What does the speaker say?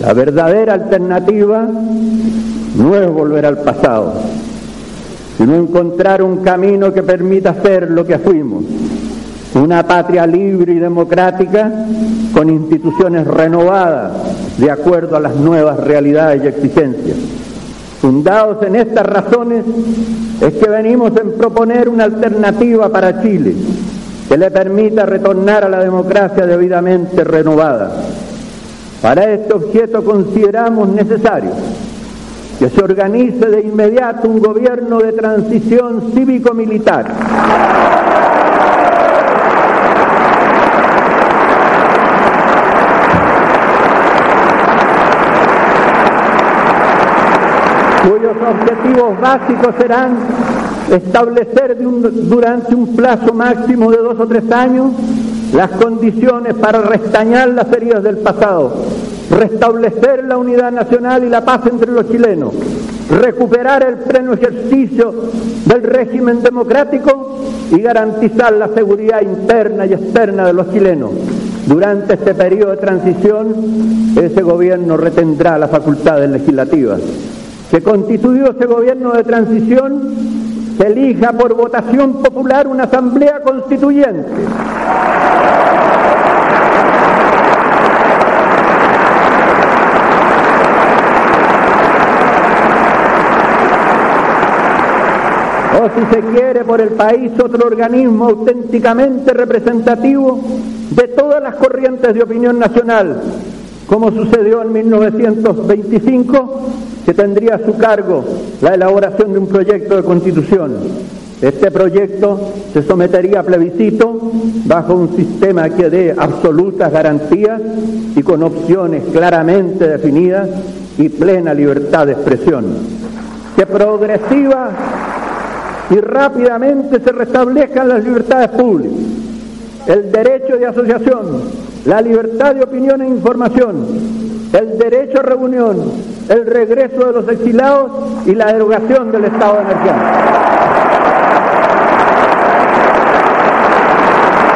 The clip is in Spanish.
La verdadera alternativa no es volver al pasado, sino encontrar un camino que permita ser lo que fuimos, una patria libre y democrática con instituciones renovadas de acuerdo a las nuevas realidades y exigencias. Fundados en estas razones es que venimos en proponer una alternativa para Chile que le permita retornar a la democracia debidamente renovada. Para este objeto consideramos necesario que se organice de inmediato un gobierno de transición cívico-militar. cuyos objetivos básicos serán establecer durante un plazo máximo de dos o tres años las condiciones para restañar las heridas del pasado, restablecer la unidad nacional y la paz entre los chilenos, recuperar el pleno ejercicio del régimen democrático y garantizar la seguridad interna y externa de los chilenos. Durante este periodo de transición, ese gobierno retendrá las facultades legislativas. Se constituyó ese gobierno de transición, se elija por votación popular una asamblea constituyente. O si se quiere por el país otro organismo auténticamente representativo de todas las corrientes de opinión nacional, como sucedió en 1925, que tendría a su cargo la elaboración de un proyecto de constitución. Este proyecto se sometería a plebiscito bajo un sistema que dé absolutas garantías y con opciones claramente definidas y plena libertad de expresión. Que progresiva y rápidamente se restablezcan las libertades públicas, el derecho de asociación, la libertad de opinión e información, el derecho a reunión, el regreso de los exilados y la derogación del estado de emergencia.